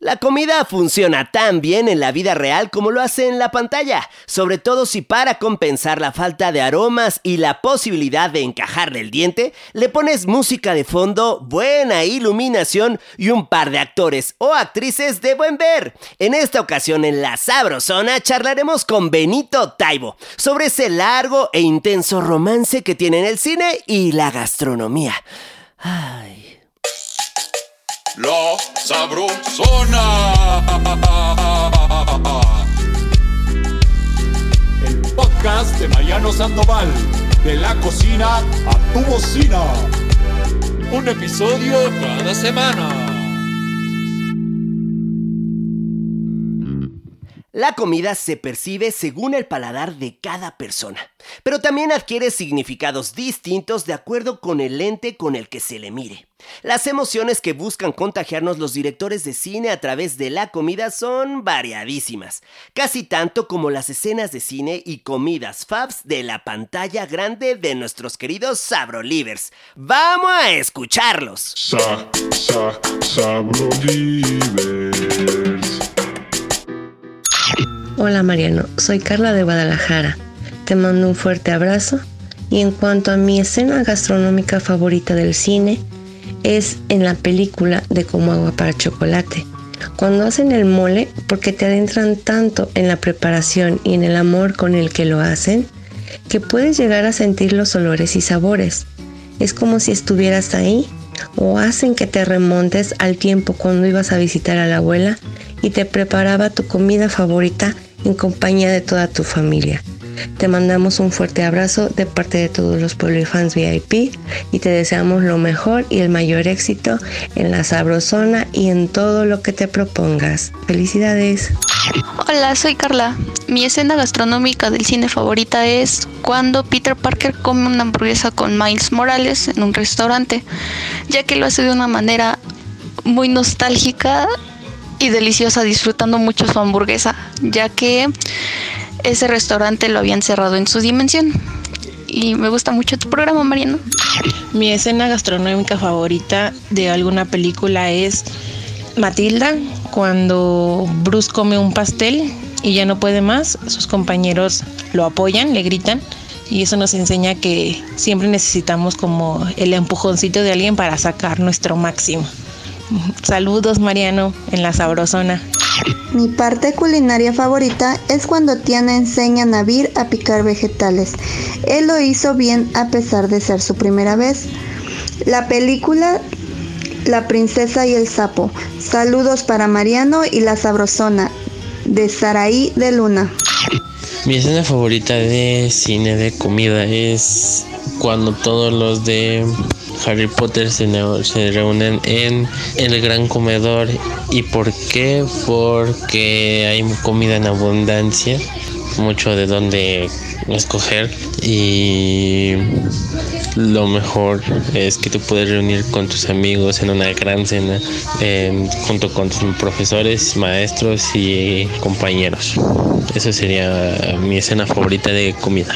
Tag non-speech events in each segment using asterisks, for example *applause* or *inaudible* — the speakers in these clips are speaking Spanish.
La comida funciona tan bien en la vida real como lo hace en la pantalla, sobre todo si para compensar la falta de aromas y la posibilidad de encajarle el diente, le pones música de fondo, buena iluminación y un par de actores o actrices de buen ver. En esta ocasión en La Sabrosona charlaremos con Benito Taibo sobre ese largo e intenso romance que tienen el cine y la gastronomía. Ay. La Sabrosona. El podcast de Mariano Sandoval. De la cocina a tu bocina. Un episodio cada semana. La comida se percibe según el paladar de cada persona, pero también adquiere significados distintos de acuerdo con el lente con el que se le mire. Las emociones que buscan contagiarnos los directores de cine a través de la comida son variadísimas, casi tanto como las escenas de cine y comidas fabs de la pantalla grande de nuestros queridos Sabrolivers. ¡Vamos a escucharlos! Sa, sa. Hola Mariano, soy Carla de Guadalajara. Te mando un fuerte abrazo y en cuanto a mi escena gastronómica favorita del cine, es en la película de Como agua para chocolate. Cuando hacen el mole, porque te adentran tanto en la preparación y en el amor con el que lo hacen, que puedes llegar a sentir los olores y sabores. Es como si estuvieras ahí o hacen que te remontes al tiempo cuando ibas a visitar a la abuela y te preparaba tu comida favorita en compañía de toda tu familia. Te mandamos un fuerte abrazo de parte de todos los fans VIP y te deseamos lo mejor y el mayor éxito en la sabrosona y en todo lo que te propongas. Felicidades. Hola, soy Carla. Mi escena gastronómica del cine favorita es cuando Peter Parker come una hamburguesa con Miles Morales en un restaurante, ya que lo hace de una manera muy nostálgica y deliciosa, disfrutando mucho su hamburguesa, ya que ese restaurante lo habían cerrado en su dimensión. Y me gusta mucho tu programa, Mariano. Mi escena gastronómica favorita de alguna película es Matilda, cuando Bruce come un pastel y ya no puede más, sus compañeros lo apoyan, le gritan y eso nos enseña que siempre necesitamos como el empujoncito de alguien para sacar nuestro máximo. Saludos Mariano en la Sabrosona. Mi parte culinaria favorita es cuando Tiana enseña a Navir a picar vegetales. Él lo hizo bien a pesar de ser su primera vez. La película La princesa y el sapo. Saludos para Mariano y la Sabrosona de Saraí de Luna. Mi escena favorita de cine de comida es cuando todos los de Harry Potter se, se, reúnen en el gran comedor. ¿Y por qué? Porque hay comida en abundancia, mucho de donde escoger y lo mejor es que te puedes reunir con tus amigos en una gran cena junto con tus profesores, maestros y compañeros. Esa sería mi escena favorita de comida.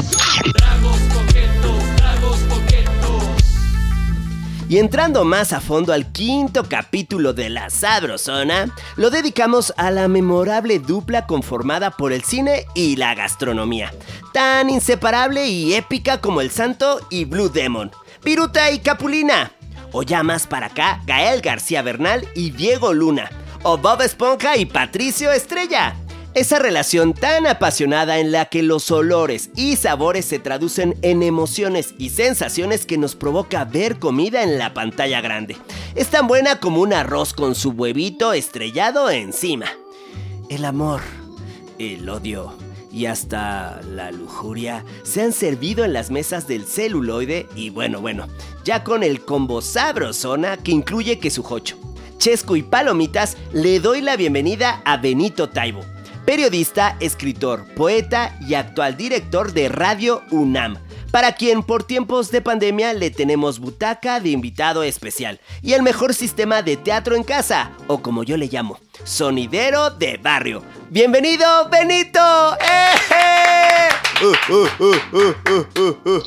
Y entrando más a fondo al quinto capítulo de La Sabrosona, lo dedicamos a la memorable dupla conformada por el cine y la gastronomía, tan inseparable y épica como el Santo y Blue Demon, Piruta y Capulina, o ya más para acá, Gael García Bernal y Diego Luna, o Bob Esponja y Patricio Estrella. Esa relación tan apasionada en la que los olores y sabores se traducen en emociones y sensaciones que nos provoca ver comida en la pantalla grande. Es tan buena como un arroz con su huevito estrellado encima. El amor, el odio y hasta la lujuria se han servido en las mesas del celuloide y bueno, bueno, ya con el combo sabrosona que incluye quesujocho, chesco y palomitas, le doy la bienvenida a Benito Taibo periodista, escritor, poeta y actual director de Radio UNAM, para quien por tiempos de pandemia le tenemos butaca de invitado especial y el mejor sistema de teatro en casa, o como yo le llamo, sonidero de barrio. Bienvenido, Benito.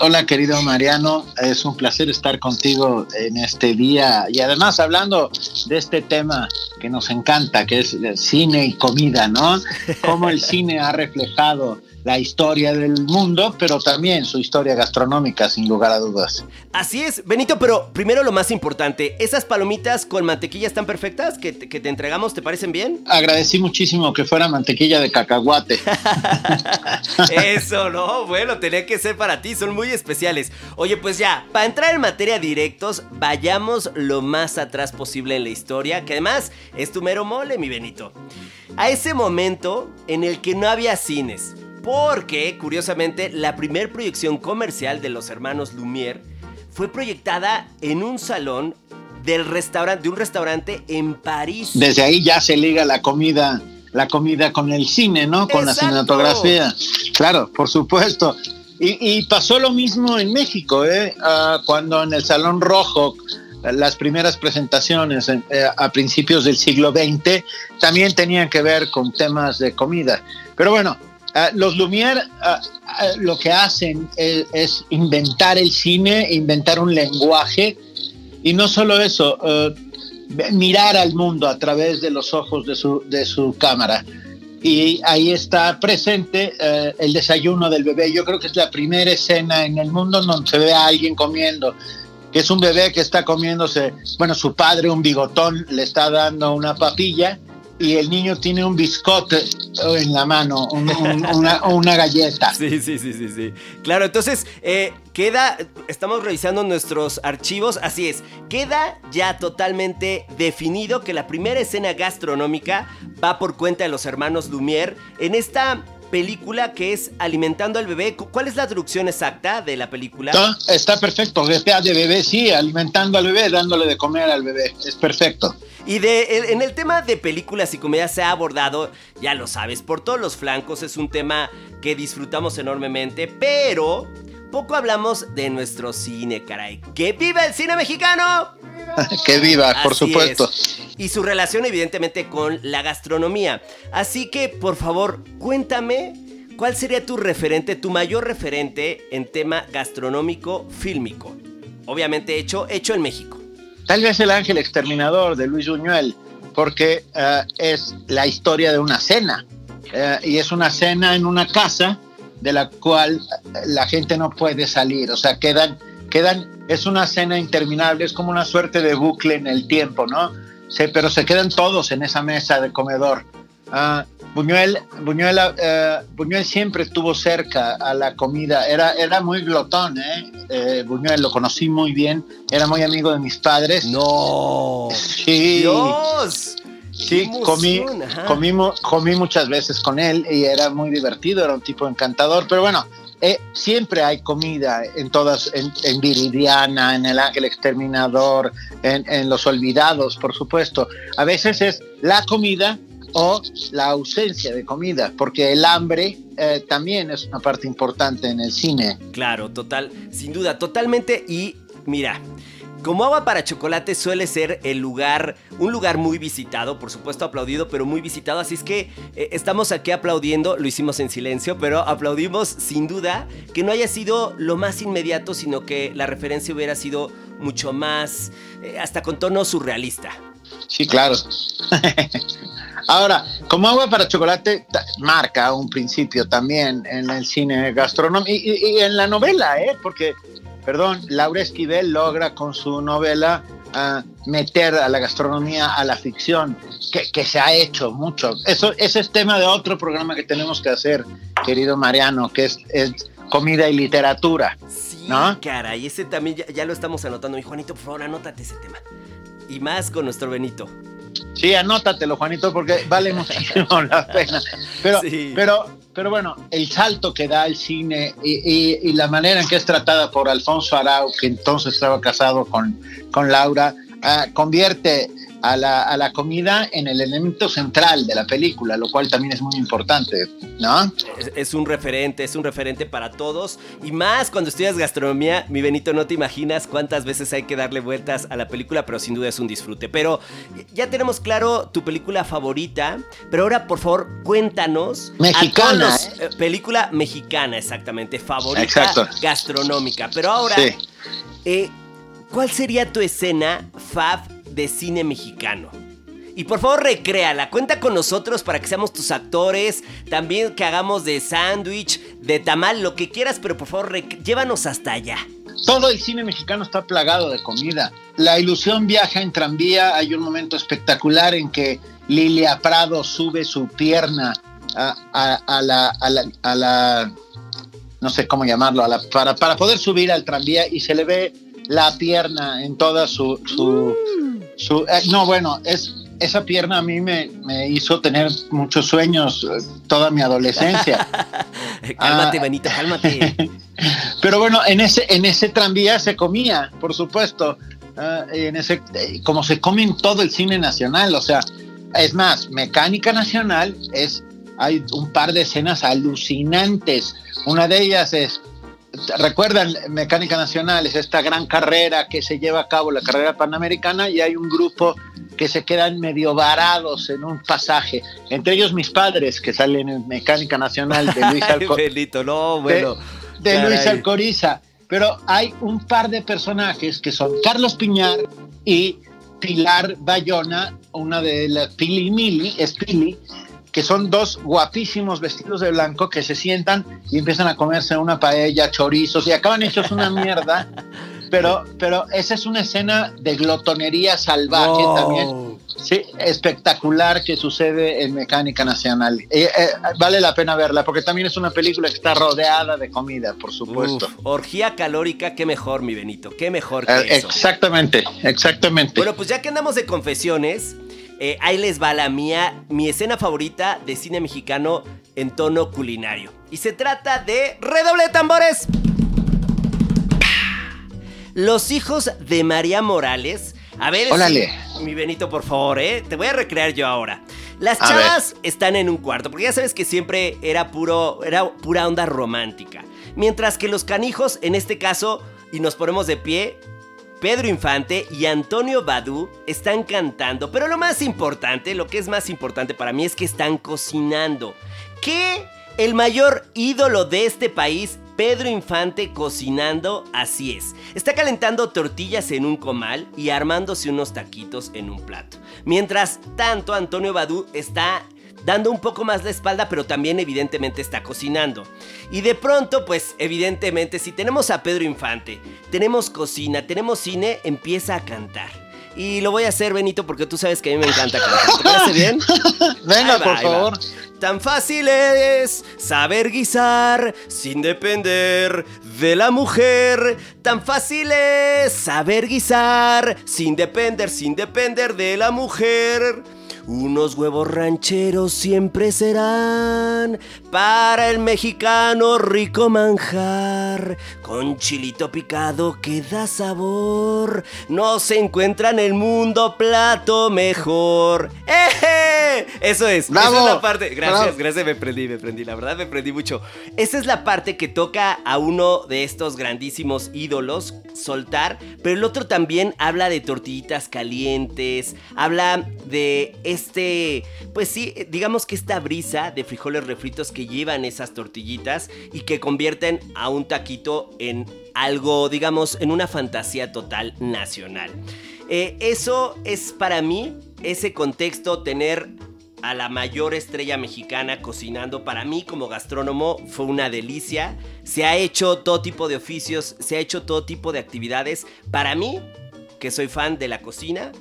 Hola querido Mariano, es un placer estar contigo en este día y además hablando de este tema que nos encanta, que es cine y comida, ¿no? Cómo el cine ha reflejado la historia del mundo, pero también su historia gastronómica, sin lugar a dudas. Así es, Benito, pero primero lo más importante, ¿esas palomitas con mantequilla están perfectas que te, que te entregamos? ¿Te parecen bien? Agradecí muchísimo que fuera mantequilla de cacahuate. *laughs* Eso, ¿no? Bueno, tenía que ser para ti, son muy especiales. Oye, pues ya, para entrar en materia directos, vayamos lo más atrás posible en la historia, que además es tu mero mole, mi Benito. A ese momento en el que no había cines, porque, curiosamente, la primer proyección comercial de los hermanos Lumière fue proyectada en un salón del restaurante, de un restaurante en París. Desde ahí ya se liga la comida, la comida con el cine, ¿no? Con la cinematografía. Claro, por supuesto. Y, y pasó lo mismo en México, ¿eh? Ah, cuando en el Salón Rojo las primeras presentaciones en- eh, a principios del siglo XX también tenían que ver con temas de comida. Pero bueno, ah, los Lumière ah, ah, lo que hacen es, inventar el cine, inventar un lenguaje y no solo eso, mirar al mundo a través de los ojos de su, de su cámara. Y ahí está presente el desayuno del bebé. Yo creo que es la primera escena en el mundo donde se ve a alguien comiendo, que es un bebé que está comiéndose, bueno, su padre, un bigotón, le está dando una papilla y el niño tiene un biscote en la mano, un- un- una, una galleta. Sí, sí, sí, sí, sí. Claro, entonces eh, queda, estamos revisando nuestros archivos, así es, queda ya totalmente definido que la primera escena gastronómica va por cuenta de los hermanos Lumière en esta película que es Alimentando al bebé. Cu- ¿Cuál es la traducción exacta de la película? No, está perfecto, de bebé, sí, alimentando al bebé, dándole de comer al bebé, es perfecto. Y de, en- el tema de películas y comedia se ha abordado, ya lo sabes, por todos los flancos, es un tema que disfrutamos enormemente, pero poco hablamos de nuestro cine, caray. ¡Que viva el cine mexicano! *laughs* que viva, por Así supuesto. es. Y su relación evidentemente con la gastronomía. Así que, por favor, cuéntame cuál sería tu referente, tu mayor referente en tema gastronómico fílmico. Obviamente hecho, hecho en México. Tal vez el ángel exterminador de Luis Buñuel, porque eh, es la historia de una cena. eh, y es una cena en una casa de la cual la gente no puede salir. O sea, quedan, quedan, es una cena interminable, es como una suerte de bucle en el tiempo, ¿no? Se- pero se quedan todos en esa mesa de comedor. Ah, Buñuel, Buñuel, eh, Buñuel siempre estuvo cerca a la comida, era, era muy glotón, ¿eh? Eh, Buñuel lo conocí muy bien, era muy amigo de mis padres. ¡No! Sí, ¡Dios! Sí, ¡Qué comí, comí, mu- comí muchas veces con él y era muy divertido, era un tipo encantador, pero bueno, eh, siempre hay comida en todas, en, en Viridiana, en El Ángel Exterminador, en, en Los Olvidados, por supuesto. A veces es la comida o la ausencia de comida, porque el hambre eh, también es una parte importante en el cine. Claro, total, sin duda, totalmente. Y mira, como agua para chocolate suele ser el lugar, un lugar muy visitado, por supuesto aplaudido, pero muy visitado. Así es que eh, estamos aquí aplaudiendo, lo hicimos en silencio, pero aplaudimos sin duda que no haya sido lo más inmediato, sino que la referencia hubiera sido mucho más, eh, hasta con tono surrealista. Sí, claro. *laughs* Ahora, como agua para chocolate marca un principio también en el cine gastronómico y, y- y en la novela, ¿eh? Porque, perdón, Laura Esquivel logra con su novela ah, meter a la gastronomía a la ficción, que, que se ha hecho mucho. Eso, ese es tema de otro programa que tenemos que hacer, querido Mariano, que es, es comida y literatura. Sí, ¿No? caray, ese también ya, ya lo estamos anotando. Mi Juanito, por favor, anótate ese tema. Y más con nuestro Benito. Sí, anótatelo, Juanito, porque vale *laughs* muchísimo la pena. Pero, Sí. pero, pero bueno, el salto que da el cine y, y- y la manera en que es tratada por Alfonso Arau, que entonces estaba casado con, con Laura, ah, convierte a la, a la comida en el elemento central de la película, lo cual también es muy importante, ¿no? Es, es un referente, es un referente para todos. Y más cuando estudias gastronomía, mi Benito, no te imaginas cuántas veces hay que darle vueltas a la película, pero sin duda es un disfrute. Pero ya tenemos claro tu película favorita, pero ahora por favor cuéntanos. Mexicana, los- eh, película mexicana, exactamente, favorita Exacto. gastronómica. Pero ahora, Sí. eh, ¿cuál sería tu escena fab de cine mexicano? Y por favor recréala, cuenta con nosotros para que seamos tus actores, también que hagamos de sándwich, de tamal, lo que quieras, pero por favor rec- llévanos hasta allá. Todo el cine mexicano está plagado de comida. La ilusión viaja en tranvía. Hay un momento espectacular en que Lilia Prado sube su pierna a, a- a la, a la- a la- no sé cómo llamarlo, a la- para, para poder subir al tranvía y se le ve la pierna en toda su... su, su- eh, no, bueno, es... Esa pierna a mí me, me hizo tener muchos sueños eh, toda mi adolescencia. *laughs* cálmate, Ah. Benito, cálmate. *laughs* Pero bueno, en ese, en ese tranvía se comía, por supuesto. Ah, en ese, eh, como se come en todo el cine nacional, o sea, es más, Mecánica Nacional es, hay un par de escenas alucinantes. Una de ellas es, recuerdan, Mecánica Nacional es esta gran carrera que se lleva a cabo, la carrera panamericana, y hay un grupo que se quedan medio varados en un pasaje, entre ellos mis padres que salen en Mecánica Nacional de Luis *laughs* Alco- Benito, no, bueno. de, de Luis. Alcoriza. Pero hay un par de personajes que son Carlos Piñar y Pilar Bayona, una de las Pili Mili, es Pili, que son dos guapísimos vestidos de blanco que se sientan y empiezan a comerse una paella, chorizos y acaban hechos una mierda. *laughs* Pero, pero esa es una escena de glotonería salvaje también. Sí, espectacular que sucede en Mecánica Nacional. Eh, eh, vale la pena verla porque también es una película que está rodeada de comida, por supuesto. Uf, orgía calórica, qué mejor, mi Benito, qué mejor que Eh, eso. exactamente, exactamente. Bueno, pues ya que andamos de confesiones, eh, ahí les va la mía, mi escena favorita de cine mexicano en tono culinario. Y se trata de redoble de tambores. Los hijos de María Morales. A ver, Órale. sí, mi Benito, por favor, ¿eh? Te voy a recrear yo ahora. Las A chavas están en un cuarto, porque ya sabes que siempre era puro, era pura onda romántica. Mientras que los canijos, en este caso, y nos ponemos de pie, Pedro Infante y Antonio Badú están cantando, pero lo más importante, lo que es más importante para mí es que están cocinando. ¿Qué? El mayor ídolo de este país, Pedro Infante cocinando, así es. Está calentando tortillas en un comal y armándose unos taquitos en un plato. Mientras tanto, Antonio Badú está dando un poco más la espalda, pero también evidentemente está cocinando. Y de pronto, pues evidentemente, si tenemos a Pedro Infante, tenemos cocina, tenemos cine, empieza a cantar. Y lo voy a hacer, Benito, porque tú sabes que a mí me encanta cantar. ¿Te parece *laughs* bien? Venga, va, por favor. Tan fácil es saber guisar sin depender de la mujer. Tan fácil es saber guisar sin depender, sin depender de la mujer. Unos huevos rancheros siempre serán para el mexicano rico manjar. Con chilito picado que da sabor. No se encuentra en el mundo plato mejor. ¡Eh! *laughs* Eso es. ¡Bravo! Esa es la parte. Gracias, ¡Bravo! gracias, me prendí, me prendí. La verdad me prendí mucho. Esa es la parte que toca a uno de estos grandísimos ídolos soltar, pero el otro también habla de tortillitas calientes, habla de este, pues sí, digamos que esta brisa de frijoles refritos que llevan esas tortillitas y que convierten a un taquito en algo, digamos, en una fantasía total nacional. Eh, eso es para mí, ese contexto, tener a la mayor estrella mexicana cocinando. Para mí como gastrónomo fue una delicia. Se ha hecho todo tipo de oficios, se ha hecho todo tipo de actividades. Para mí, que soy fan de la cocina,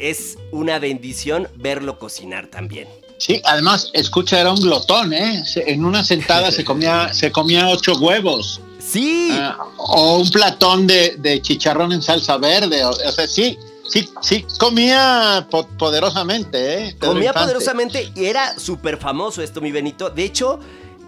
es una bendición verlo cocinar también. Sí, además, escucha, era un glotón, ¿eh? En una sentada se comía, se comía ocho huevos. Sí. Ah, o un platón de, de chicharrón en salsa verde. O, o sea, sí, sí, sí, comía po- poderosamente, ¿eh? Comía poderosamente y era súper famoso esto, mi Benito. De hecho,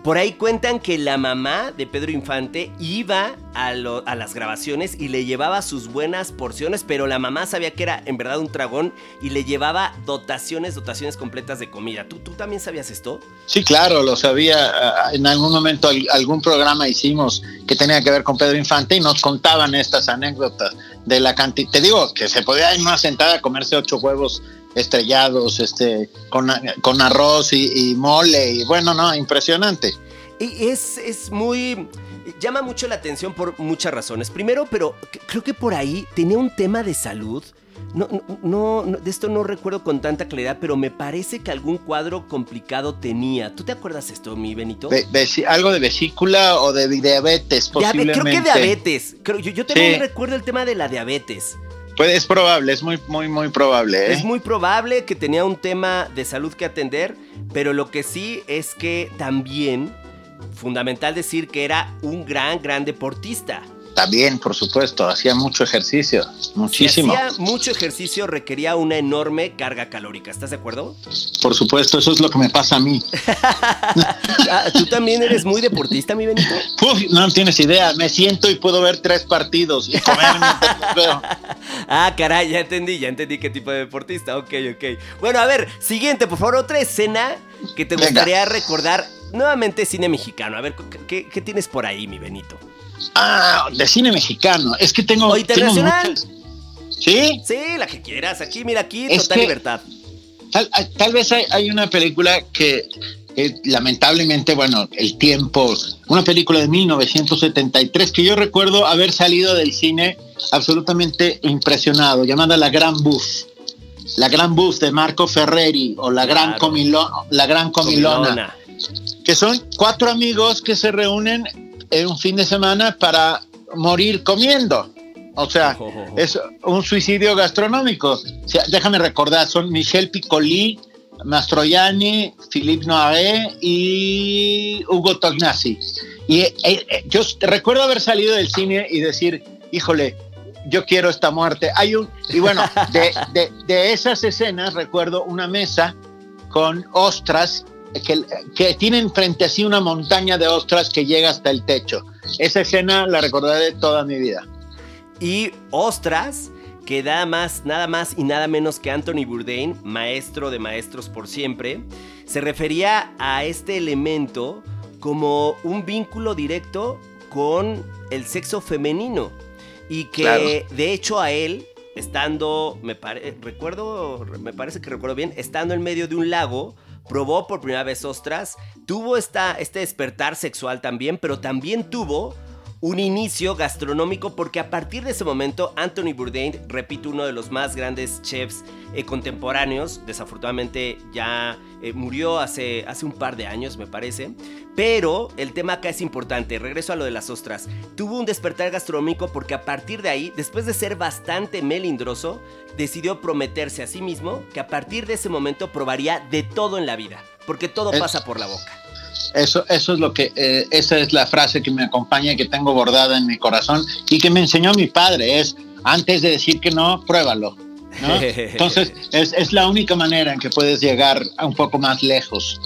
Por ahí cuentan que la mamá de Pedro Infante iba a, lo- a las grabaciones y le llevaba sus buenas porciones, pero la mamá sabía que era en verdad un dragón y le llevaba dotaciones, dotaciones completas de comida. ¿Tú, tú también sabías esto? Sí, claro, lo sabía. En algún momento al- algún programa hicimos que tenía que ver con Pedro Infante y nos contaban estas anécdotas de la cantidad. Te digo que se podía en una sentada comerse ocho huevos estrellados, este, con, con arroz y, y mole y bueno, no, impresionante. Y es, es muy... llama mucho la atención por muchas razones. Primero, pero creo que por ahí tenía un tema de salud. No, no, no, de esto no recuerdo con tanta claridad, pero me parece que algún cuadro complicado tenía. ¿Tú te acuerdas esto, mi Benito? Algo de vesícula o de diabetes, Diabe- posiblemente. creo que diabetes. Creo, yo, yo también Sí. recuerdo el tema de la diabetes. Pues es probable, es muy, muy, muy probable. ¿eh? Es muy probable que tenía un tema de salud que atender, pero lo que sí es que también, fundamental decir que era un gran, gran deportista. También, por supuesto, hacía mucho ejercicio, muchísimo. Si hacía mucho ejercicio requería una enorme carga calórica, ¿estás de acuerdo? Por supuesto, eso es lo que me pasa a mí. *laughs* Ah, ¿Tú también eres muy deportista, mi Benito? Uy, no tienes idea, me siento y puedo ver tres partidos y comer mientras *laughs* los veo. Ah, caray, ya entendí, ya entendí qué tipo de deportista. Ok, ok. Bueno, a ver, siguiente, por favor, otra escena que te Venga. gustaría recordar. Nuevamente cine mexicano. A ver, ¿qué, qué- qué tienes por ahí, mi Benito? Ah, de cine mexicano. Es que tengo. ¿O internacional? ¿Sí? Sí, la que quieras. Aquí, mira, aquí, Es total que- libertad. Tal, tal vez hay, hay una película que, que lamentablemente, bueno, el tiempo, una película de 1973 que yo recuerdo haber salido del cine absolutamente impresionado, llamada La Gran Buff. La Gran Buff de Marco Ferreri o La Gran, Claro. Comilo- la Gran Comilona, Comilona. que son cuatro amigos que se reúnen en un fin de semana para morir comiendo. O sea, *laughs* Oh, oh, oh. es un suicidio gastronómico. O sea, déjame recordar, son Michel Piccoli, Mastroianni, Philippe Noé y Hugo Tognazzi. Y eh, eh, yo recuerdo haber salido del cine y decir, híjole, yo quiero esta muerte. Hay un, y bueno, de, de- de esas escenas recuerdo una mesa con ostras que, que tienen frente a sí una montaña de ostras que llega hasta el techo. Esa escena la recordaré toda mi vida. Y ostras, que nada más, nada más y nada menos que Anthony Bourdain, maestro de maestros por siempre, se refería a este elemento como un vínculo directo con el sexo femenino. Y que Claro. de hecho a él, estando, me pare- recuerdo, me parece que recuerdo bien, estando en medio de un lago, probó por primera vez ostras, tuvo esta, este despertar sexual también, pero también tuvo un inicio gastronómico porque a partir de ese momento Anthony Bourdain, repito, uno de los más grandes chefs eh, contemporáneos, desafortunadamente ya eh, murió hace, hace un par de años me parece, pero el tema acá es importante, regreso a lo de las ostras, tuvo un despertar gastronómico porque a partir de ahí, después de ser bastante melindroso, decidió prometerse a sí mismo que a partir de ese momento probaría de todo en la vida, porque todo Es- pasa por la boca. Eso, eso es lo que, eh, esa es la frase que me acompaña, que tengo bordada en mi corazón y que me enseñó mi padre, es antes de decir que no, pruébalo. ¿no? *laughs* Entonces, es, es la única manera en que puedes llegar a un poco más lejos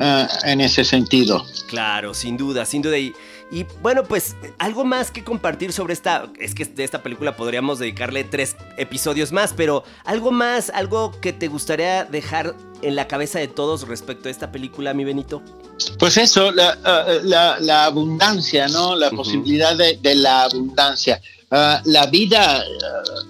eh, en ese sentido. Claro, sin duda, sin duda. Y, y, bueno, pues algo más que compartir sobre esta. Es que de esta película podríamos dedicarle tres episodios más, pero algo más, algo que te gustaría dejar en la cabeza de todos respecto a esta película, mi Benito. Pues eso, la, eh, la- la abundancia, ¿no? La posibilidad de, de la abundancia. Ah, la vida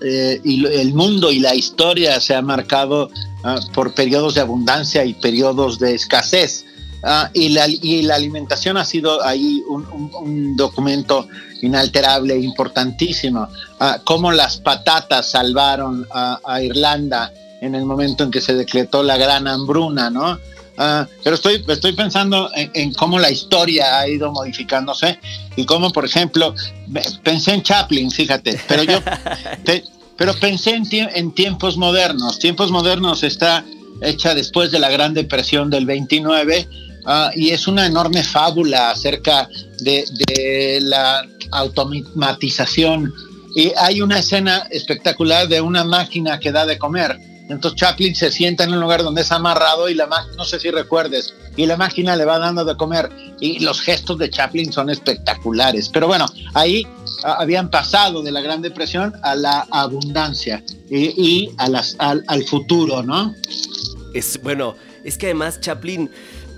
eh, y el mundo y la historia se ha marcado ah, por periodos de abundancia y periodos de escasez. Ah, y, la, y la alimentación ha sido ahí un, un- un documento inalterable, importantísimo. Ah, cómo las patatas salvaron a, a Irlanda en el momento en que se decretó la gran hambruna, ¿no? Ah, pero estoy, estoy pensando en, en cómo la historia ha ido modificándose y cómo, por ejemplo, pensé en Chaplin, fíjate, pero yo, *laughs* te- pero pensé en, tie- en tiempos modernos. Tiempos modernos está hecha después de la Gran Depresión del 29 ah, y es una enorme fábula acerca de, de la automatización. Y hay una escena espectacular de una máquina que da de comer. Entonces Chaplin se sienta en un lugar donde es amarrado y la máquina, no sé si recuerdes, y la máquina le va dando de comer. Y los gestos de Chaplin son espectaculares. Pero bueno, ahí ah, habían pasado de la Gran Depresión a la abundancia y, y a las, al, al futuro, ¿no? Es bueno, es que además Chaplin.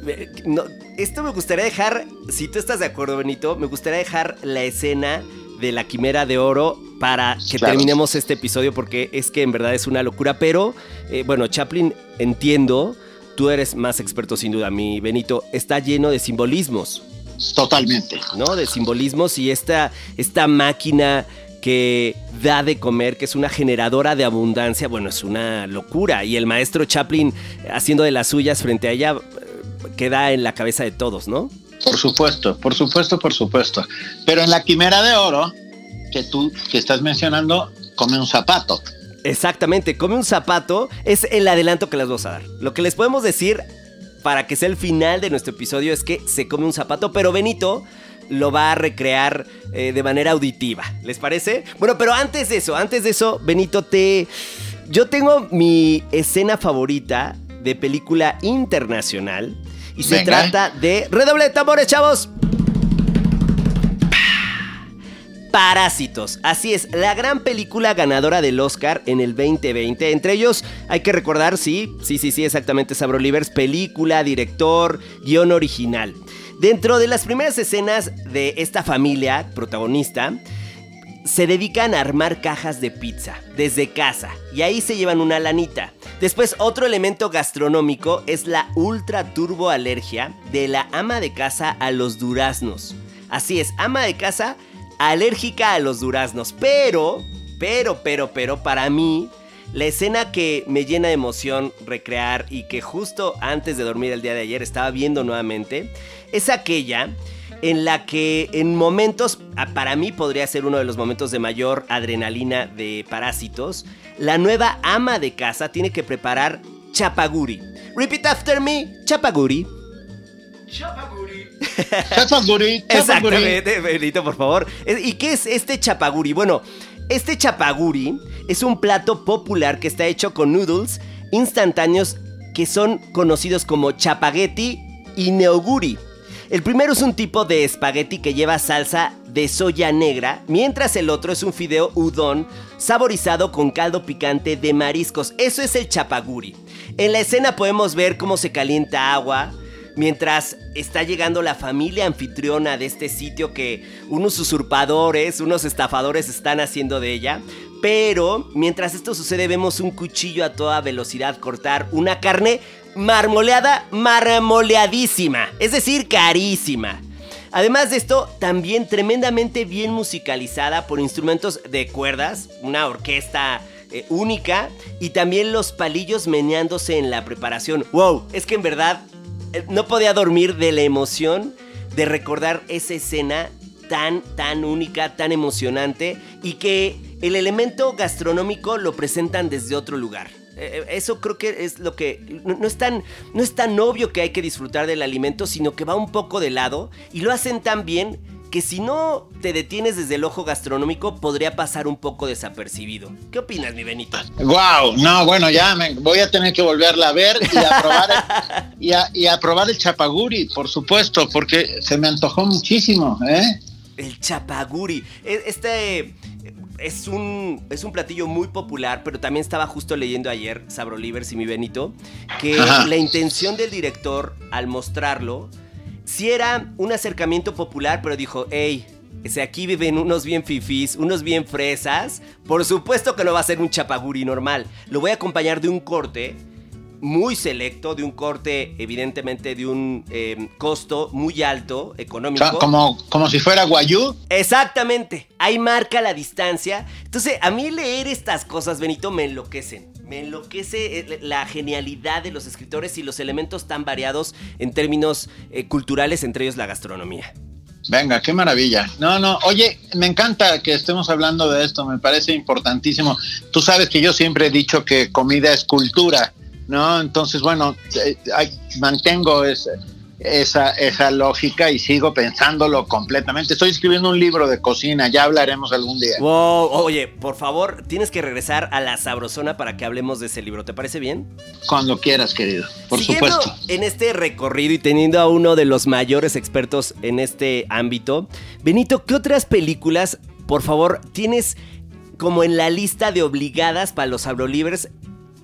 Me- no, esto me gustaría dejar, si tú estás de acuerdo, Benito, me gustaría dejar la escena de la quimera de oro para que Claro. terminemos este episodio porque es que en verdad es una locura. Pero eh, bueno, Chaplin, entiendo, tú eres más experto sin duda, mi Benito, está lleno de simbolismos. Totalmente. ¿no? De simbolismos y esta, esta máquina que da de comer, que es una generadora de abundancia, bueno, es una locura. Y el maestro Chaplin haciendo de las suyas frente a ella eh, queda en la cabeza de todos, ¿no? Por supuesto, por supuesto, por supuesto. Pero en la quimera de oro, que tú que estás mencionando, come un zapato. Exactamente, come un zapato es el adelanto que les vamos a dar. Lo que les podemos decir para que sea el final de nuestro episodio es que se come un zapato, pero Benito lo va a recrear eh, de manera auditiva. ¿Les parece? Bueno, pero antes de eso, antes de eso, Benito, te... Yo tengo mi escena favorita de película internacional y se Venga. trata de... Redoble de tambores, chavos. Parásitos. Así es, la gran película ganadora del Oscar en el 2020. Entre ellos, hay que recordar, sí, sí, sí, sí, exactamente, Sabro Livers, película, director, guion original. Dentro de las primeras escenas de esta familia protagonista, se dedican a armar cajas de pizza desde casa y ahí se llevan una lanita. Después otro elemento gastronómico es la ultra turbo alergia de la ama de casa a los duraznos. Así es, ama de casa alérgica a los duraznos, pero, pero, pero, pero para mí la escena que me llena de emoción recrear y que justo antes de dormir el día de ayer estaba viendo nuevamente es aquella en la que en momentos, ah, para mí podría ser uno de los momentos de mayor adrenalina de parásitos, la nueva ama de casa tiene que preparar chapaguri. Repeat after me, chapaguri. Chapaguri, *laughs* chapaguri. Exactamente, Benito, por favor. ¿Y qué es este chapaguri? Bueno, este chapaguri es un plato popular que está hecho con noodles instantáneos que son conocidos como chapagetti y neoguri. El primero es un tipo de espagueti que lleva salsa de soya negra, mientras el otro es un fideo udon saborizado con caldo picante de mariscos. Eso es el chapaguri. En la escena podemos ver cómo se calienta agua, Mientras está llegando la familia anfitriona de este sitio que unos usurpadores, unos estafadores están haciendo de ella. Pero mientras esto sucede vemos un cuchillo a toda velocidad cortar una carne marmoleada, marmoleadísima. Es decir, carísima. Además de esto, también tremendamente bien musicalizada por instrumentos de cuerdas, una orquesta eh, única y también los palillos meneándose en la preparación. ¡Wow! Es que en verdad eh, no podía dormir de la emoción de recordar esa escena tan, tan única, tan emocionante y que el elemento gastronómico lo presentan desde otro lugar. Eh, Eso creo que es lo que no, es tan no es tan obvio que hay que disfrutar del alimento, sino que va un poco de lado y lo hacen tan bien que si no te detienes desde el ojo gastronómico podría pasar un poco desapercibido. ¿Qué opinas, mi Benito? Wow, no, bueno, ya me voy a tener que volverla a ver y a probar el, *laughs* y a, y a probar el chapaguri, por supuesto, porque se me antojó muchísimo, ¿eh? El chapaguri. E- Este es un, es un platillo muy popular, pero también estaba justo leyendo ayer, Sabro Livers y mi Benito, que Ajá. la intención del director al mostrarlo, sí era un acercamiento popular, pero dijo, hey, ese aquí viven unos bien fifís, unos bien fresas, por supuesto que no va a ser un chapaguri normal, lo voy a acompañar de un corte muy selecto, de un corte evidentemente de un eh, costo muy alto, O económico. sea, como, como si fuera guayú. Exactamente, ahí marca la distancia. Entonces, a mí leer estas cosas, Benito, me enloquecen. Me enloquece eh, la genialidad de los escritores y los elementos tan variados en términos eh, culturales, entre ellos la gastronomía. Venga, qué maravilla. No, no, oye, me encanta que estemos hablando de esto, me parece importantísimo. Tú sabes que yo siempre he dicho que comida es cultura, ¿no? Entonces, bueno, eh, mantengo ese, esa, esa lógica y sigo pensándolo completamente. Estoy escribiendo un libro de cocina, ya hablaremos algún día. Wow, oye, por favor, tienes que regresar a la sabrosona para que hablemos de ese libro. ¿Te parece bien? Cuando quieras, querido, por Siguiendo supuesto. En este recorrido y teniendo a uno de los mayores expertos en este ámbito, Benito, ¿qué otras películas, por favor, tienes como en la lista de obligadas para los abrolibres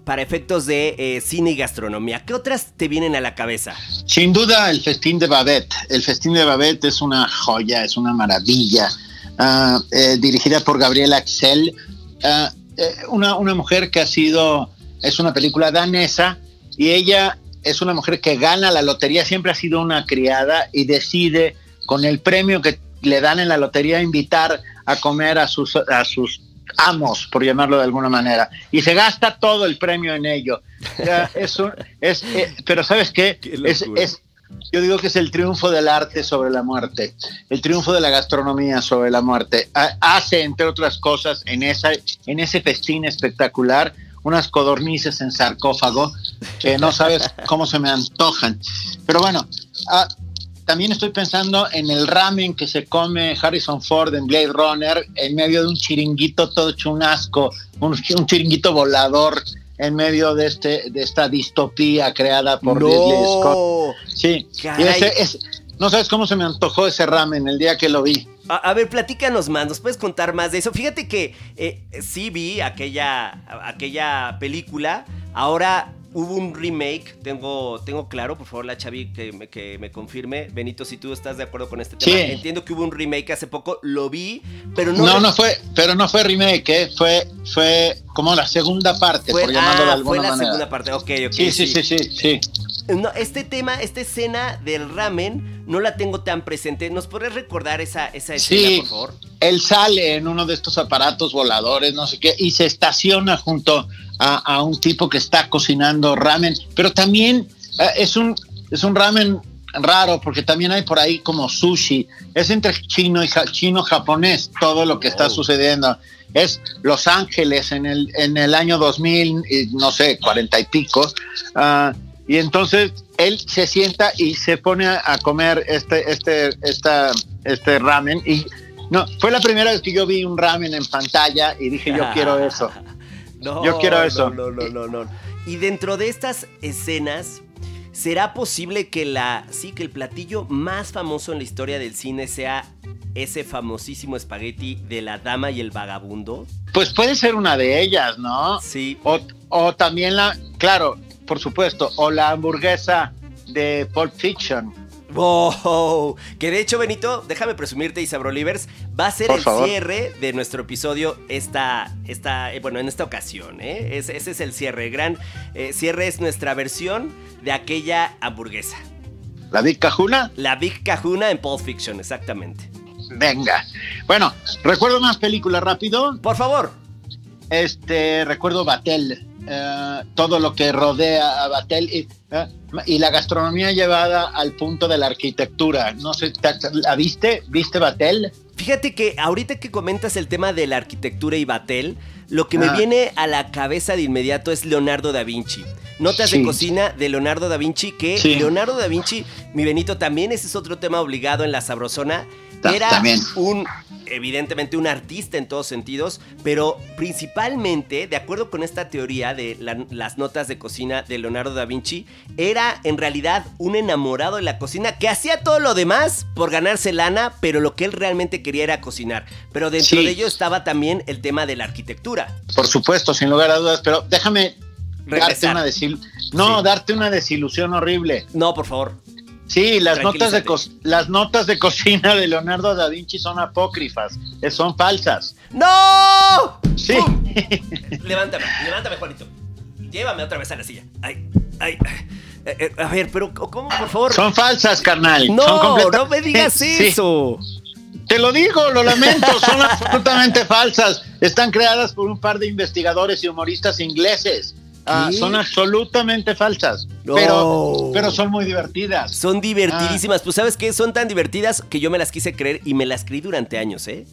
para efectos de eh, cine y gastronomía? ¿Qué otras te vienen a la cabeza? Sin duda, el Festín de Babette. El Festín de Babette es una joya, es una maravilla. Ah, eh, dirigida por Gabriela Axel, ah, eh, una, una mujer que ha sido, es una película danesa y ella es una mujer que gana la lotería, siempre ha sido una criada y decide con el premio que le dan en la lotería invitar a comer a sus, a sus amos, por llamarlo de alguna manera, y se gasta todo el premio en ello. *laughs* Es eh, pero ¿sabes qué? Qué es, yo digo que es el triunfo del arte sobre la muerte, el triunfo de la gastronomía sobre la muerte. Ha- Hace, entre otras cosas, en, esa, en ese festín espectacular, unas codornices en sarcófago que no sabes cómo se me antojan. Pero bueno, ah, también estoy pensando en el ramen que se come Harrison Ford en Blade Runner en medio de un chiringuito todo hecho un un, chiringuito volador en medio de este de esta distopía creada por Ridley Scott. Sí, y Caray. ese es, no sabes cómo se me antojó ese ramen el día que lo vi. A, a ver, platícanos más, ¿nos puedes contar más de eso? Fíjate que eh, sí vi aquella, aquella película, ahora hubo un remake, tengo, tengo claro, por favor la Chavi que me, que me confirme, Benito, si tú estás de acuerdo con este tema, Sí. entiendo que hubo un remake hace poco, lo vi, pero no... No, no, fue, pero no fue remake, ¿eh? fue fue como la segunda parte, fue, por llamarlo de ah, alguna fue la manera. segunda parte, ok, ok. sí, sí, sí, sí, sí. No, este tema, esta escena del ramen, no la tengo tan presente. ¿Nos podrías recordar esa, esa escena, por favor? él sale en uno de estos aparatos voladores, no sé qué, y se estaciona junto a, a un tipo que está cocinando ramen, pero también eh, es un es un ramen raro porque también hay por ahí como sushi, es entre chino y ja- chino japonés todo lo que está Oh. sucediendo. Es Los Ángeles en el en el año 2000, y no sé, cuarenta y pico. ah, y entonces él se sienta y se pone a, a comer este, este, esta, este ramen. Y no, fue la primera vez que yo vi un ramen en pantalla y dije, yo quiero eso. *laughs* No, Yo quiero eso. No, no, no, no, no. Y dentro de estas escenas, ¿será posible que la sí que el platillo más famoso en la historia del cine sea ese famosísimo espagueti de la dama y el vagabundo? Pues puede ser una de ellas, ¿no? Sí. O, o también la, claro, por supuesto, o la hamburguesa de Pulp Fiction. Wow. Que de hecho, Benito, déjame presumirte, Isabro Olivers, va a ser Por el favor. cierre de nuestro episodio esta, esta, eh, bueno, en esta ocasión, ¿eh? Es- ese es el cierre. Gran eh, cierre es nuestra versión de aquella hamburguesa. ¿La Big Cajuna? La Big Kahuna en Pulp Fiction, exactamente. Venga. Bueno, recuerdo más películas rápido. Por favor. Este, recuerdo Batel, eh, todo lo que rodea a Batel y, eh, y la gastronomía llevada al punto de la arquitectura. No sé, ¿te- ¿la viste? ¿Viste Batel? Fíjate que ahorita que comentas el tema de la arquitectura y Batel, lo que me Ah. viene a la cabeza de inmediato es Leonardo da Vinci. Notas de cocina de Leonardo da Vinci, que Sí. Leonardo da Vinci, mi Benito, también ese es otro tema obligado en la sabrosona. Ta- Era también. un, evidentemente, un artista en todos sentidos, pero principalmente, de acuerdo con esta teoría de la- las notas de cocina de Leonardo da Vinci, era en realidad un enamorado de la cocina que hacía todo lo demás por ganarse lana, pero lo que él realmente quería era cocinar. Pero dentro Sí. de ello estaba también el tema de la arquitectura. Por supuesto, sin lugar a dudas, pero déjame darte Regresar. una, desil no, Sí. darte una desilusión horrible. No, por favor. Sí, las notas, de las notas de cocina de Leonardo da Vinci son apócrifas, eh, son falsas. ¡No! Sí. ¡Pum! *laughs* levántame, levántame, Juanito. Llévame otra vez a la silla. Ay, ay. Eh, eh, a ver, pero ¿cómo, por favor? Son falsas, carnal. son No, completa- no me digas *laughs* Sí. eso. Te lo digo, lo lamento, son *laughs* absolutamente falsas. Están creadas por un par de investigadores y humoristas ingleses. Ah, son absolutamente falsas, No. pero, pero son muy divertidas. Son Ah. divertidísimas. Pues sabes qué, son tan divertidas que yo me las quise creer y me las creí durante años, ¿eh?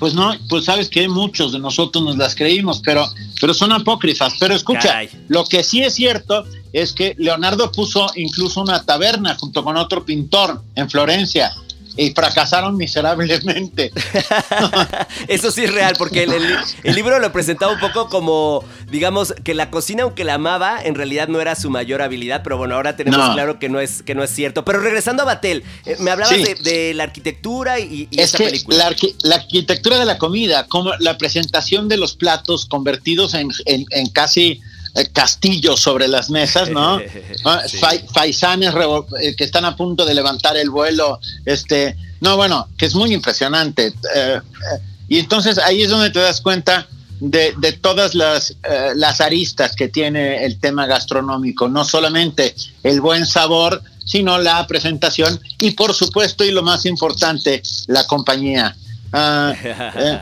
pues no, pues sabes que muchos de nosotros nos las creímos, pero, pero son apócrifas. Pero escucha, Caray. lo que sí es cierto es que Leonardo puso incluso una taberna junto con otro pintor en Florencia y fracasaron miserablemente. *laughs* Eso sí es real, porque el, el- el libro lo presentaba un poco como, digamos, que la cocina, aunque la amaba, en realidad no era su mayor habilidad, pero bueno, ahora tenemos No. claro que no es, que no es cierto. Pero regresando a Batel, eh, me hablabas Sí. de, de la arquitectura y, y es esta que película. la, arqui- la arquitectura de la comida, como la presentación de los platos convertidos en, en- en casi castillos sobre las mesas, ¿no? *laughs* Ah, Sí. fai- Faisanes eh, que están a punto de levantar el vuelo, este, no, bueno, que es muy impresionante. eh, eh, y entonces ahí es donde te das cuenta de, de todas las, eh, las aristas que tiene el tema gastronómico, no solamente el buen sabor, sino la presentación y por supuesto, y lo más importante, la compañía. Ah, *laughs* eh,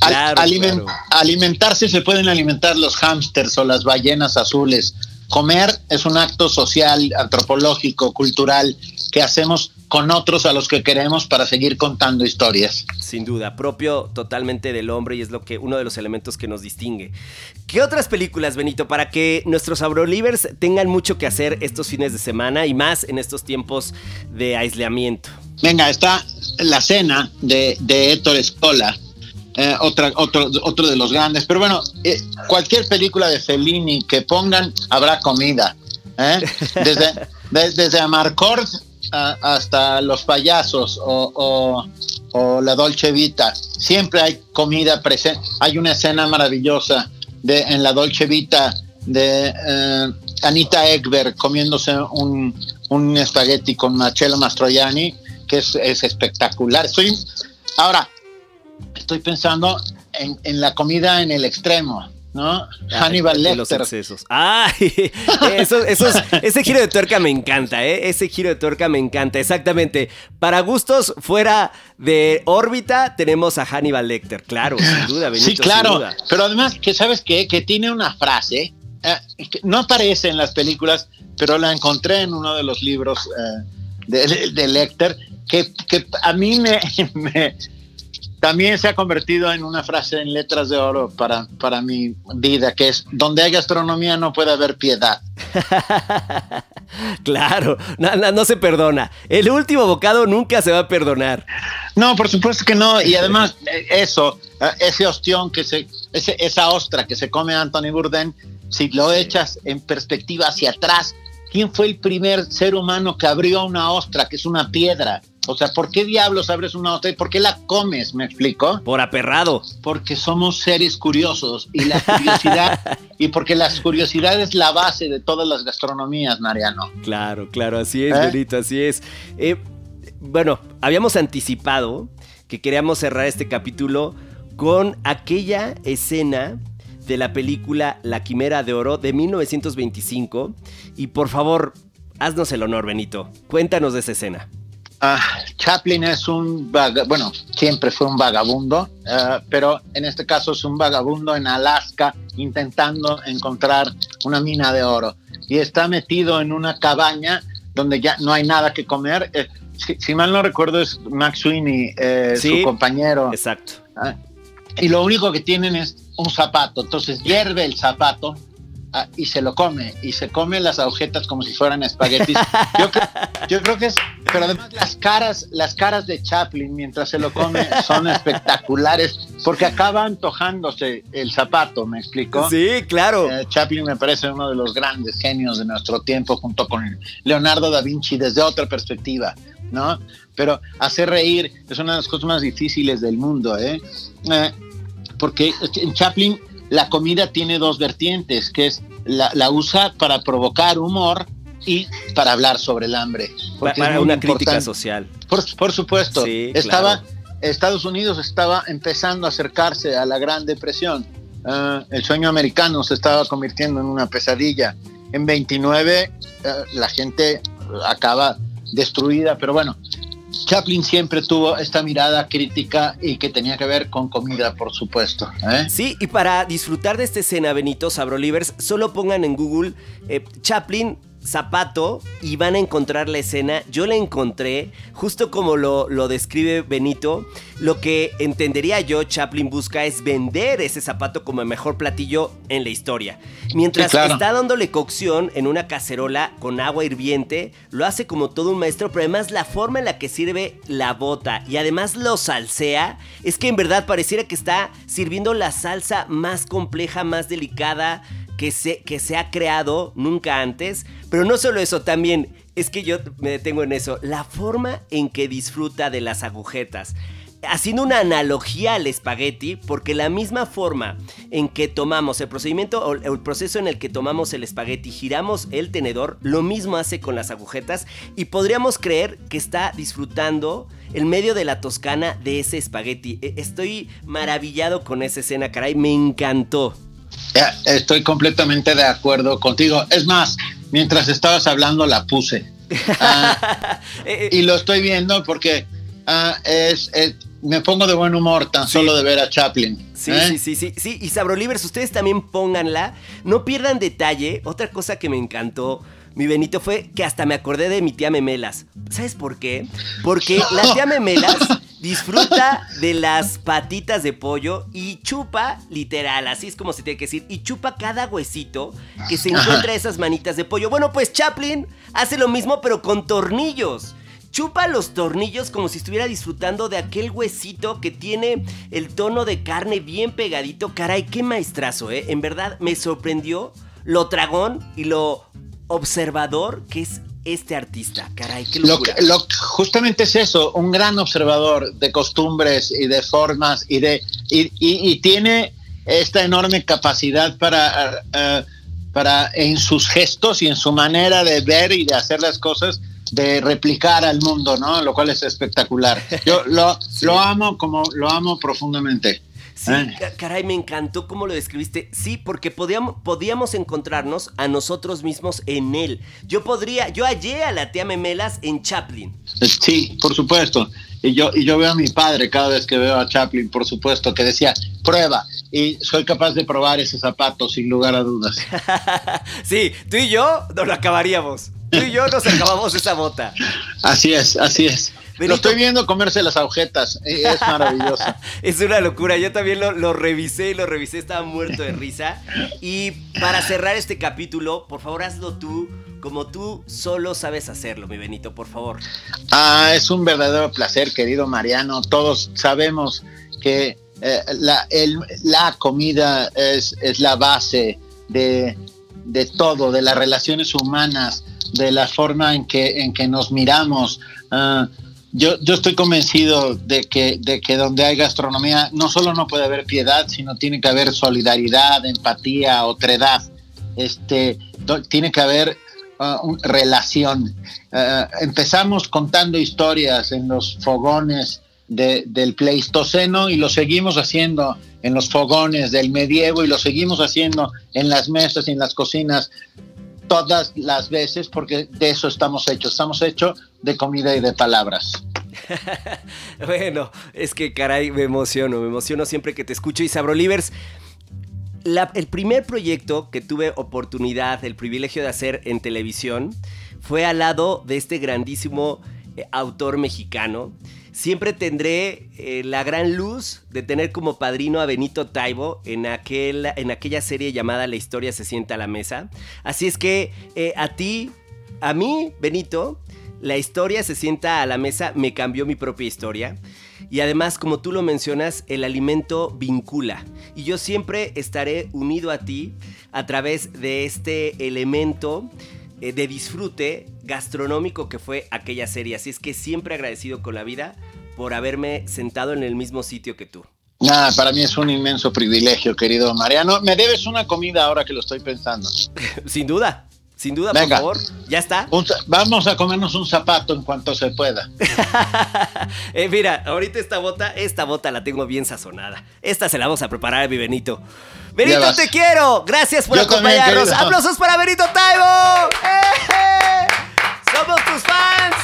Claro, claro. alimentarse se pueden alimentar los hámsters o las ballenas azules. Comer es un acto social, antropológico, cultural que hacemos con otros a los que queremos para seguir contando historias. Sin duda, propio totalmente del hombre y es lo que uno de los elementos que nos distingue. ¿Qué otras películas, Benito, para que nuestros Abrolivers tengan mucho que hacer estos fines de semana y más en estos tiempos de aislamiento? Venga, está la cena de, de Héctor Escola, eh, otra, otro, otro de los grandes. Pero bueno, eh, cualquier película de Fellini que pongan, habrá comida. ¿eh? Desde, *laughs* de- desde Amarcord a- hasta Los Payasos o, o- o La Dolce Vita, siempre hay comida presente. Hay una escena maravillosa de, en La Dolce Vita de Anita Ekberg comiéndose un, un espagueti con Marcello Mastroianni, que es, es espectacular. Estoy, ahora, estoy pensando en, en la comida en el extremo, ¿no? Hannibal de los Lecter. excesos. *laughs* Esos- ese giro de tuerca me encanta, ¿eh? Ese giro de tuerca me encanta, exactamente. Para gustos fuera de órbita, tenemos a Hannibal Lecter, claro, sin duda, Benito. Sí, sin claro, duda. pero además que sabes qué? que tiene una frase eh, que no aparece en las películas, pero la encontré en uno de los libros eh, de, de- Lecter, que, que a mí me, *laughs* me- también se ha convertido en una frase en letras de oro para, para mi vida, que es, donde hay gastronomía no puede haber piedad. *laughs* Claro, no, no- no se perdona. El último bocado nunca se va a perdonar. No, por supuesto que no. Y además, eh, eso, eh, ese ostión que se, ese- esa ostra que se come Anthony Bourdain, si lo echas en perspectiva hacia atrás, ¿quién fue el primer ser humano que abrió una ostra, que es una piedra? O sea, ¿por qué diablos abres una ostra y por qué la comes? ¿Me explico? Por aperrado. Porque somos seres curiosos y la curiosidad, *laughs* y porque la curiosidad es la base de todas las gastronomías, Mariano. Claro, claro, así es, ¿Eh? Benito, así es. Eh, bueno, habíamos anticipado que queríamos cerrar este capítulo con aquella escena de la película La Quimera de Oro de 1925. Y por favor, haznos el honor, Benito. Cuéntanos de esa escena. Ah, Chaplin es un vaga- bueno, siempre fue un vagabundo, ah, pero en este caso es un vagabundo en Alaska intentando encontrar una mina de oro y está metido en una cabaña donde ya no hay nada que comer. Eh, si, si mal no recuerdo es Max Sweeney, eh, Sí. su compañero, Exacto. ah, y lo único que tienen es un zapato. Entonces hierve el zapato ah, y se lo come y se come las agujetas como si fueran espaguetis. *laughs* Yo, creo- yo creo que es, pero además las caras, las caras de Chaplin mientras se lo come son *laughs* espectaculares porque acaba antojándose el zapato, ¿me explico? Sí, claro. Eh, Chaplin me parece uno de los grandes genios de nuestro tiempo junto con Leonardo da Vinci desde otra perspectiva, ¿no? Pero hacer reír es una de las cosas más difíciles del mundo, ¿eh? Eh, porque en Chaplin la comida tiene dos vertientes, que es la, la usa para provocar humor y para hablar sobre el hambre. Porque Para una crítica social. Por, por supuesto. Sí, estaba, claro. Estados Unidos estaba empezando a acercarse a la Gran Depresión. Ah, el sueño americano se estaba convirtiendo en una pesadilla. En 29 eh, la gente acaba destruida, pero bueno, Chaplin siempre tuvo esta mirada crítica y que tenía que ver con comida, por supuesto. ¿eh? Sí, y para disfrutar de esta escena, Benito Sabrolivers, solo pongan en Google eh, Chaplin zapato y van a encontrar la escena. Yo la encontré, justo como lo, lo describe Benito. Lo que entendería yo, Chaplin busca es vender ese zapato como el mejor platillo en la historia. Mientras Sí, claro. está dándole cocción en una cacerola con agua hirviente, lo hace como todo un maestro, pero además la forma en la que sirve la bota y además lo salsea, es que en verdad pareciera que está sirviendo la salsa más compleja, más delicada que se, que se ha creado nunca antes. Pero no solo eso, también es que yo me detengo en eso, la forma en que disfruta de las agujetas haciendo una analogía al espagueti, porque la misma forma en que tomamos el procedimiento o el proceso en el que tomamos el espagueti, giramos el tenedor, lo mismo hace con las agujetas y podríamos creer que está disfrutando el medio de la toscana de ese espagueti. E- Estoy maravillado con esa escena, caray, me encantó. Estoy completamente de acuerdo contigo. Es más, mientras estabas hablando la puse. Ah, *laughs* Eh, eh, y lo estoy viendo porque ah, es, es- me pongo de buen humor tan solo de ver a Chaplin. Sí, ¿eh? sí, sí, sí, sí. Y Sabrolivers, ustedes también pónganla. No pierdan detalle. Otra cosa que me encantó, mi Benito, fue que hasta me acordé de mi tía Memelas. ¿Sabes por qué? Porque *laughs* la tía Memelas disfruta de las patitas de pollo y chupa, literal, así es como se tiene que decir, y chupa cada huesito que se encuentra esas manitas de pollo. Bueno, pues Chaplin hace lo mismo, pero con tornillos. Chupa los tornillos como si estuviera disfrutando de aquel huesito que tiene el tono de carne bien pegadito. Caray, qué maestrazo, ¿eh? En verdad me sorprendió lo tragón y lo observador que es este artista. Caray, qué Lo, locura. que- lo- justamente es eso, un gran observador de costumbres y de formas y de y, y- y tiene esta enorme capacidad para, eh, para en sus gestos y en su manera de ver y de hacer las cosas de replicar al mundo, ¿no? Lo cual es espectacular. Yo lo, *laughs* lo amo como lo amo profundamente. Sí, ca- caray, me encantó cómo lo describiste. Sí, porque podíamos, podíamos encontrarnos a nosotros mismos en él. Yo podría, yo hallé a la tía Memelas en Chaplin. Sí, por supuesto. Y yo, y yo veo a mi padre cada vez que veo a Chaplin, por supuesto, que decía, prueba. Y soy capaz de probar ese zapato sin lugar a dudas. *laughs* sí, tú y yo nos lo acabaríamos. Tú y yo nos acabamos esa bota. Así es, así es. Benito. *laughs* Lo estoy viendo comerse las agujetas. y Es maravilloso. *laughs* Es una locura. Yo también lo, lo revisé y lo revisé. Estaba muerto de risa. Y para cerrar este capítulo, por favor, hazlo tú como tú solo sabes hacerlo, mi Benito, por favor. Ah, es un verdadero placer, querido Mariano. Todos sabemos que eh, la, el- la comida es, es la base de, de todo, de las relaciones humanas, de la forma en que, en que nos miramos. Ah, yo, yo estoy convencido de que, de que donde hay gastronomía no solo no puede haber piedad, sino tiene que haber solidaridad, empatía, otredad. Este, tiene que haber un- relación. Ah, empezamos contando historias en los fogones de- del Pleistoceno y lo seguimos haciendo en los fogones del medievo y lo seguimos haciendo en las mesas y en las cocinas todas las veces porque de eso estamos hechos. Estamos hechos de comida y de palabras. *laughs* Bueno, es que caray, me emociono, me emociono siempre que te escucho. Y Sabrolivers, la- el primer proyecto que tuve oportunidad, el privilegio de hacer en televisión, fue al lado de este grandísimo eh, autor mexicano. Siempre tendré eh, la gran luz de tener como padrino a Benito Taibo en, aquel, en aquella serie llamada La historia se sienta a la mesa. Así es que eh, a ti, a mí, Benito, la historia se sienta a la mesa, me cambió mi propia historia. Y además, como tú lo mencionas, el alimento vincula. Y yo siempre estaré unido a ti a través de este elemento eh, de disfrute gastronómico que fue aquella serie. Así es que siempre agradecido con la vida por haberme sentado en el mismo sitio que tú. Nada, para mí es un inmenso privilegio, querido Mariano. Me debes una comida ahora que lo estoy pensando. *laughs* Sin duda, sin duda, Venga. por favor. Ya está. Un vamos a comernos un zapato en cuanto se pueda. *laughs* Eh, mira, ahorita esta bota, esta bota la tengo bien sazonada. Esta se la vamos a preparar a mi Benito. Benito, te quiero. Gracias por Yo también, acompañarnos. querido. Aplausos para Benito Taibo. ¡Eh, eh! Somos tus fans.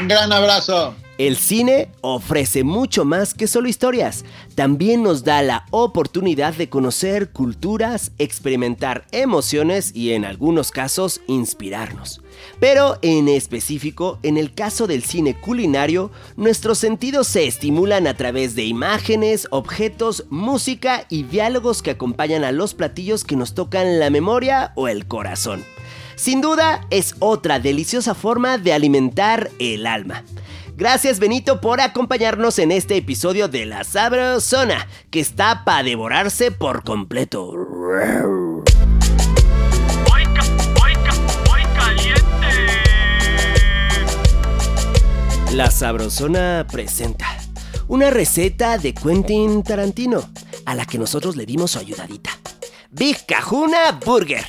Un gran abrazo. El cine ofrece mucho más que solo historias. También nos da la oportunidad de conocer culturas, experimentar emociones y en algunos casos inspirarnos. Pero en específico, en el caso del cine culinario, nuestros sentidos se estimulan a través de imágenes, objetos, música y diálogos que acompañan a los platillos que nos tocan la memoria o el corazón. Sin duda, es otra deliciosa forma de alimentar el alma. Gracias Benito por acompañarnos en este episodio de La Sabrosona, que está para devorarse por completo. La Sabrosona presenta una receta de Quentin Tarantino, a la que nosotros le dimos su ayudadita. Big Cajuna Burger.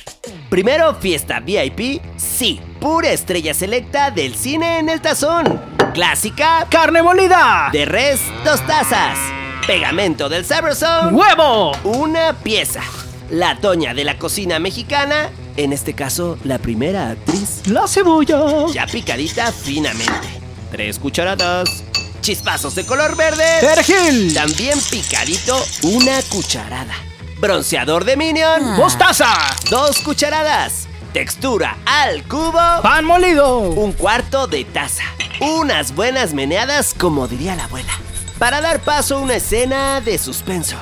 Primero, fiesta VIP, sí, pura estrella selecta del cine en el tazón. Clásica, carne molida. De res, dos tazas. Pegamento del Sabrosón, huevo. Una pieza. La toña de la cocina mexicana, en este caso, la primera actriz. La cebolla. Ya picadita finamente. Tres cucharadas. Chispazos de color verde. Perejil. También picadito, una cucharada. Bronceador de Minion. Mostaza. Dos cucharadas. Textura al cubo. Pan molido. Un cuarto de taza. Unas buenas meneadas, como diría la abuela. Para dar paso a una escena de suspenso.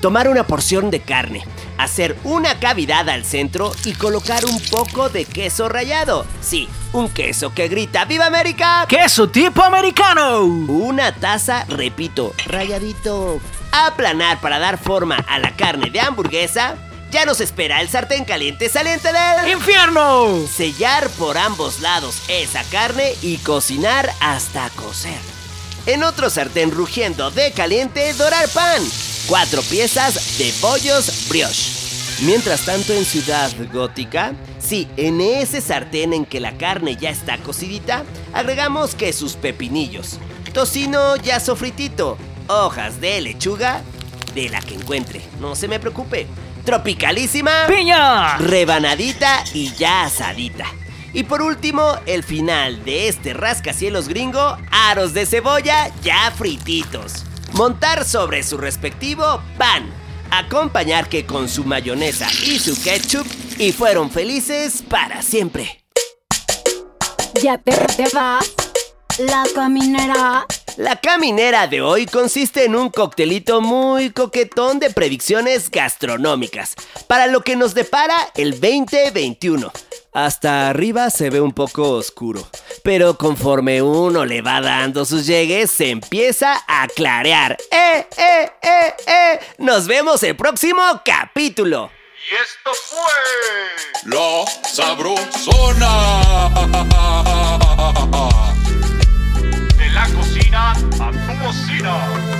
Tomar una porción de carne, hacer una cavidad al centro y colocar un poco de queso rallado. Sí, un queso que grita ¡Viva América! ¡Queso tipo americano! Una taza, repito, rayadito. Aplanar para dar forma a la carne de hamburguesa. Ya nos espera el sartén caliente saliente del infierno. Sellar por ambos lados esa carne y cocinar hasta cocer. En otro sartén rugiendo de caliente, dorar pan. Cuatro piezas de pollos brioche. Mientras tanto en Ciudad Gótica, sí, en ese sartén en que la carne ya está cocidita, agregamos que sus pepinillos, tocino ya sofritito, hojas de lechuga, de la que encuentre, no se me preocupe, tropicalísima, piña, rebanadita y ya asadita. Y por último, el final de este rascacielos gringo, aros de cebolla ya frititos. Montar sobre su respectivo pan. Acompañar que con su mayonesa y su ketchup y fueron felices para siempre. Ya te, te vas, la caminera. La caminera de hoy consiste en un coctelito muy coquetón de predicciones gastronómicas para lo que nos depara el 2021. Hasta arriba se ve un poco oscuro, pero conforme uno le va dando sus llegues, se empieza a clarear. ¡Eh, eh, eh, eh! Nos vemos el próximo capítulo. Y esto fue La Sabrosona. De la cocina a tu bocina.